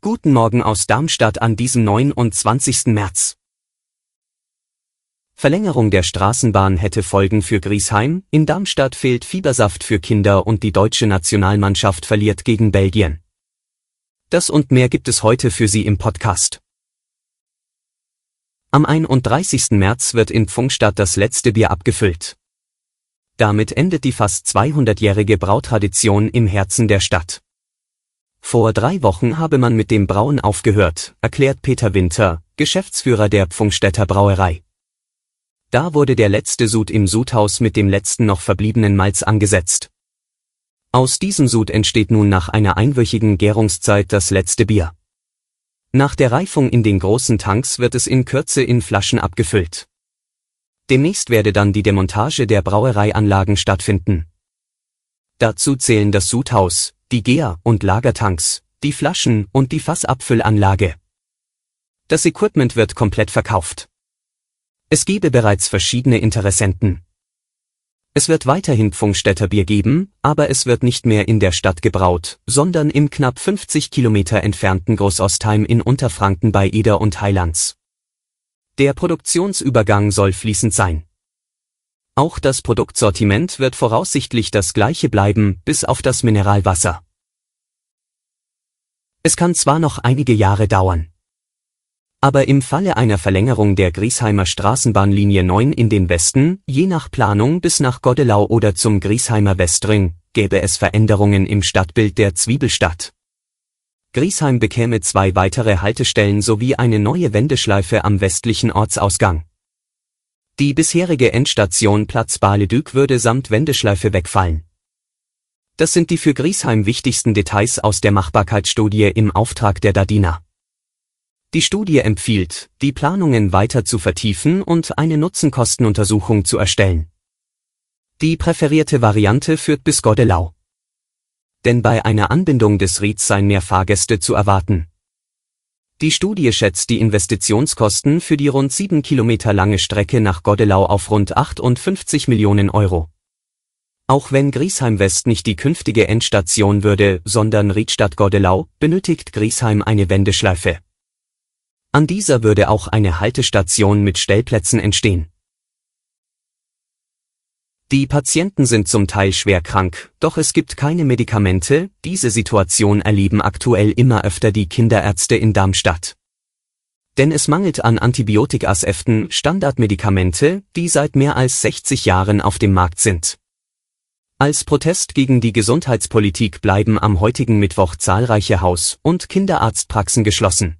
Guten Morgen aus Darmstadt an diesem 29. März. Verlängerung der Straßenbahn hätte Folgen für Griesheim, in Darmstadt fehlt Fiebersaft für Kinder und die deutsche Nationalmannschaft verliert gegen Belgien. Das und mehr gibt es heute für Sie im Podcast. Am 31. März wird in Pfungstadt das letzte Bier abgefüllt. Damit endet die fast 200-jährige Brautradition im Herzen der Stadt. Vor drei Wochen habe man mit dem Brauen aufgehört, erklärt Peter Winter, Geschäftsführer der Pfungstädter Brauerei. Da wurde der letzte Sud im Sudhaus mit dem letzten noch verbliebenen Malz angesetzt. Aus diesem Sud entsteht nun nach einer einwöchigen Gärungszeit das letzte Bier. Nach der Reifung in den großen Tanks wird es in Kürze in Flaschen abgefüllt. Demnächst werde dann die Demontage der Brauereianlagen stattfinden. Dazu zählen das Sudhaus, die Gär- und Lagertanks, die Flaschen und die Fassabfüllanlage. Das Equipment wird komplett verkauft. Es gebe bereits verschiedene Interessenten. Es wird weiterhin Pfungstädter Bier geben, aber es wird nicht mehr in der Stadt gebraut, sondern im knapp 50 Kilometer entfernten Großostheim in Unterfranken bei Eder und Heilands. Der Produktionsübergang soll fließend sein. Auch das Produktsortiment wird voraussichtlich das gleiche bleiben, bis auf das Mineralwasser. Es kann zwar noch einige Jahre dauern. Aber im Falle einer Verlängerung der Griesheimer Straßenbahnlinie 9 in den Westen, je nach Planung bis nach Godelau oder zum Griesheimer Westring, gäbe es Veränderungen im Stadtbild der Zwiebelstadt. Griesheim bekäme zwei weitere Haltestellen sowie eine neue Wendeschleife am westlichen Ortsausgang. Die bisherige Endstation Platz Bar-le-Duc würde samt Wendeschleife wegfallen. Das sind die für Griesheim wichtigsten Details aus der Machbarkeitsstudie im Auftrag der Dadina. Die Studie empfiehlt, die Planungen weiter zu vertiefen und eine Nutzenkostenuntersuchung zu erstellen. Die präferierte Variante führt bis Godelau denn bei einer Anbindung des Rieds seien mehr Fahrgäste zu erwarten. Die Studie schätzt die Investitionskosten für die rund sieben Kilometer lange Strecke nach Godelau auf rund 58 Millionen Euro. Auch wenn Griesheim West nicht die künftige Endstation würde, sondern Riedstadt Godelau, benötigt Griesheim eine Wendeschleife. An dieser würde auch eine Haltestation mit Stellplätzen entstehen. Die Patienten sind zum Teil schwer krank, doch es gibt keine Medikamente, diese Situation erleben aktuell immer öfter die Kinderärzte in Darmstadt. Denn es mangelt an Antibiotikaseften, Standardmedikamente, die seit mehr als 60 Jahren auf dem Markt sind. Als Protest gegen die Gesundheitspolitik bleiben am heutigen Mittwoch zahlreiche Haus- und Kinderarztpraxen geschlossen.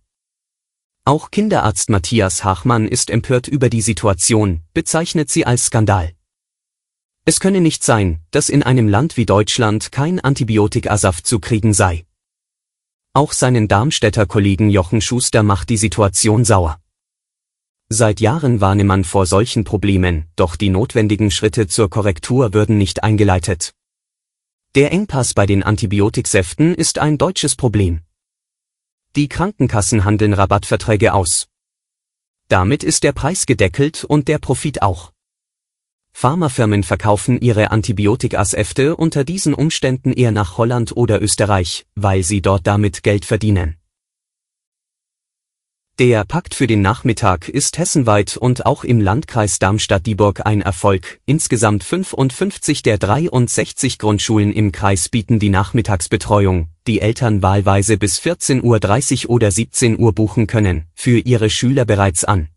Auch Kinderarzt Matthias Hachmann ist empört über die Situation, bezeichnet sie als Skandal. Es könne nicht sein, dass in einem Land wie Deutschland kein Antibiotikasaft zu kriegen sei. Auch seinen Darmstädter Kollegen Jochen Schuster macht die Situation sauer. Seit Jahren warne man vor solchen Problemen, doch die notwendigen Schritte zur Korrektur würden nicht eingeleitet. Der Engpass bei den Antibiotiksäften ist ein deutsches Problem. Die Krankenkassen handeln Rabattverträge aus. Damit ist der Preis gedeckelt und der Profit auch. Pharmafirmen verkaufen ihre Antibiotikasäfte unter diesen Umständen eher nach Holland oder Österreich, weil sie dort damit Geld verdienen. Der Pakt für den Nachmittag ist hessenweit und auch im Landkreis Darmstadt-Dieburg ein Erfolg. Insgesamt 55 der 63 Grundschulen im Kreis bieten die Nachmittagsbetreuung, die Eltern wahlweise bis 14.30 Uhr oder 17 Uhr buchen können, für ihre Schüler bereits an.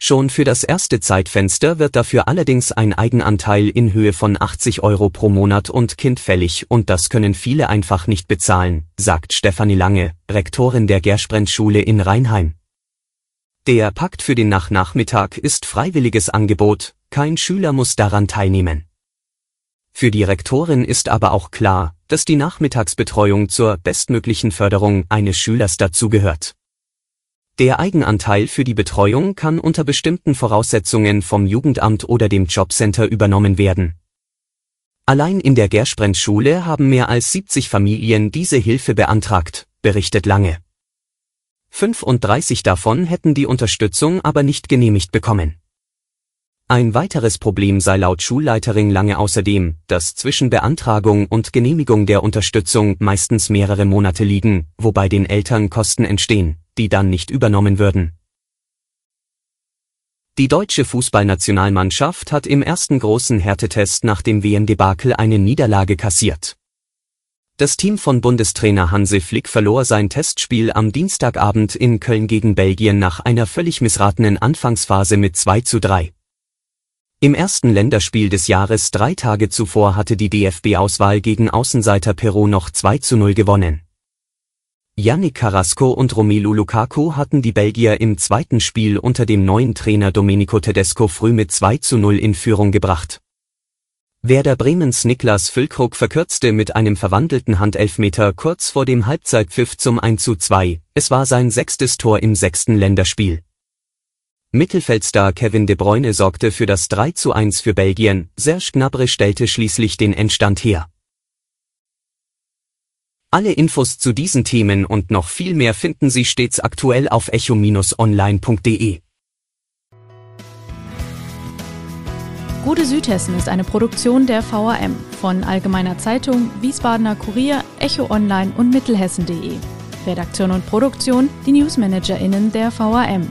Schon für das erste Zeitfenster wird dafür allerdings ein Eigenanteil in Höhe von 80 Euro pro Monat und Kind fällig und das können viele einfach nicht bezahlen, sagt Stefanie Lange, Rektorin der Gersprent-Schule in Rheinheim. Der Pakt für den Nachnachmittag ist freiwilliges Angebot, kein Schüler muss daran teilnehmen. Für die Rektorin ist aber auch klar, dass die Nachmittagsbetreuung zur bestmöglichen Förderung eines Schülers dazugehört. Der Eigenanteil für die Betreuung kann unter bestimmten Voraussetzungen vom Jugendamt oder dem Jobcenter übernommen werden. Allein in der Gersprenz-Schule haben mehr als 70 Familien diese Hilfe beantragt, berichtet Lange. 35 davon hätten die Unterstützung aber nicht genehmigt bekommen. Ein weiteres Problem sei laut Schulleiterin Lange außerdem, dass zwischen Beantragung und Genehmigung der Unterstützung meistens mehrere Monate liegen, wobei den Eltern Kosten entstehen, die dann nicht übernommen würden. Die deutsche Fußballnationalmannschaft hat im ersten großen Härtetest nach dem WM-Debakel eine Niederlage kassiert. Das Team von Bundestrainer Hansi Flick verlor sein Testspiel am Dienstagabend in Köln gegen Belgien nach einer völlig missratenen Anfangsphase mit 2 zu 3. Im ersten Länderspiel des Jahres drei Tage zuvor hatte die DFB-Auswahl gegen Außenseiter Peru noch 2 zu 0 gewonnen. Yannick Carrasco und Romelu Lukaku hatten die Belgier im zweiten Spiel unter dem neuen Trainer Domenico Tedesco früh mit 2 zu 0 in Führung gebracht. Werder Bremens Niklas Füllkrug verkürzte mit einem verwandelten Handelfmeter kurz vor dem Halbzeitpfiff zum 1 zu 2. Es war sein sechstes Tor im sechsten Länderspiel. Mittelfeldstar Kevin De Bruyne sorgte für das 3 zu 1 für Belgien, Serge Gnabry stellte schließlich den Endstand her. Alle Infos zu diesen Themen und noch viel mehr finden Sie stets aktuell auf echo-online.de. Gute Südhessen ist eine Produktion der VRM von Allgemeiner Zeitung, Wiesbadener Kurier, Echo Online und Mittelhessen.de. Redaktion und Produktion die NewsmanagerInnen der VRM.